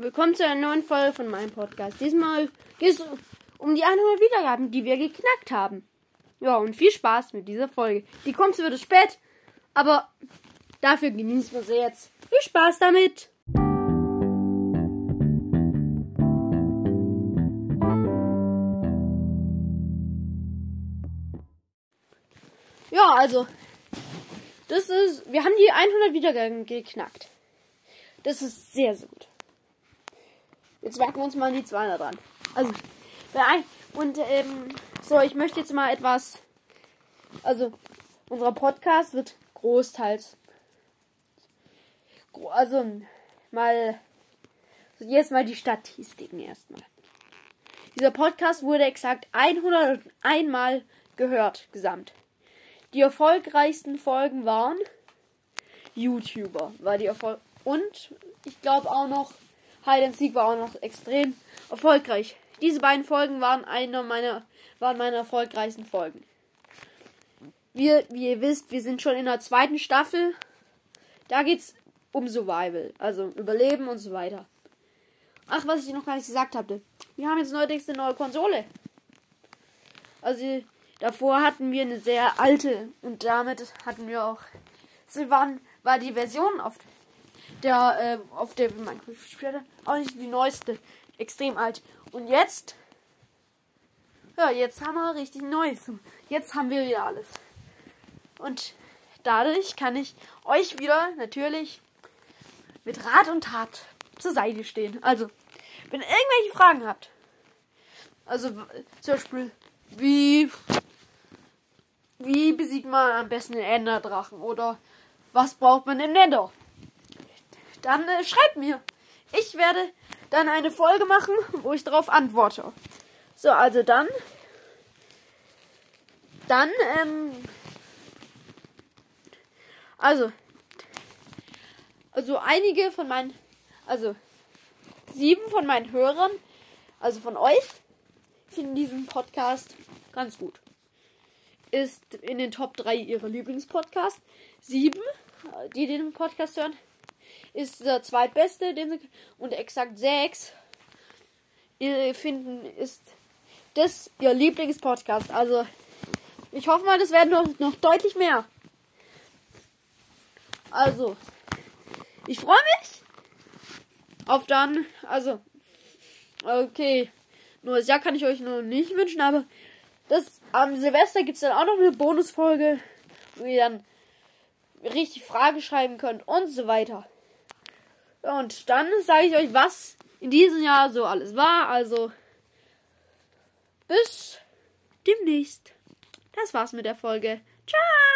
willkommen zu einer neuen Folge von meinem Podcast. Diesmal geht es um die 100 Wiedergaben, die wir geknackt haben. Ja, und viel Spaß mit dieser Folge. Die kommt zwar wieder spät, aber dafür genießen wir sie jetzt. Viel Spaß damit! Ja, also, das ist, wir haben die 100 Wiedergaben geknackt. Das ist sehr, sehr gut. Jetzt merken wir uns mal die 200 dran. Also, und ähm, so, ich möchte jetzt mal etwas. Also, unser Podcast wird großteils. Also, mal. Jetzt mal die Statistiken erstmal. Dieser Podcast wurde exakt 101 Mal gehört, gesamt. Die erfolgreichsten Folgen waren YouTuber, war die Erfolg und ich glaube auch noch Hide and Seek war auch noch extrem erfolgreich. Diese beiden Folgen waren eine meiner waren meine erfolgreichsten Folgen. Wir, wie ihr wisst, wir sind schon in der zweiten Staffel. Da geht's um Survival, also Überleben und so weiter. Ach, was ich noch gar nicht gesagt hatte. Wir haben jetzt neuerdings eine neue Konsole. Also davor hatten wir eine sehr alte und damit hatten wir auch Silvan war die Version auf der äh, auf der Minecraft spielte auch nicht die neueste, extrem alt. Und jetzt ja, jetzt haben wir richtig Neues. Jetzt haben wir wieder alles. Und dadurch kann ich euch wieder natürlich mit Rat und Tat zur Seite stehen. Also, wenn ihr irgendwelche Fragen habt, also zum Beispiel, wie, wie besiegt man am besten den Enderdrachen oder was braucht man im Nether? Dann äh, schreibt mir. Ich werde dann eine Folge machen, wo ich darauf antworte. So, also dann. Dann, ähm. Also. Also einige von meinen. Also. Sieben von meinen Hörern, also von euch, finden diesen Podcast ganz gut. Ist in den Top 3 ihrer Lieblingspodcasts. Sieben, die den Podcast hören, ist der zweitbeste, den und exakt sechs finden, ist das ihr Lieblingspodcast. Also, ich hoffe mal, das werden noch, noch deutlich mehr. Also, ich freue mich auf dann. Also, okay. Neues Jahr kann ich euch noch nicht wünschen, aber das am Silvester gibt es dann auch noch eine Bonusfolge, wo ihr dann richtig Frage schreiben könnt und so weiter. Und dann sage ich euch, was in diesem Jahr so alles war. Also bis demnächst. Das war's mit der Folge. Ciao!